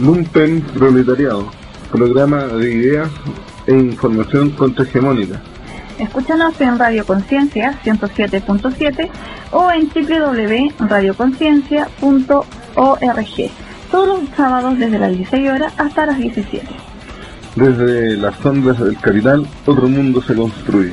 Lumpen Proletariado, programa de ideas e información contrahegemónica. Escúchanos en Radio Conciencia 107.7 o en www.radioconciencia.org. Todos los sábados desde las 16 horas hasta las 17. Desde las sombras del capital, otro mundo se construye.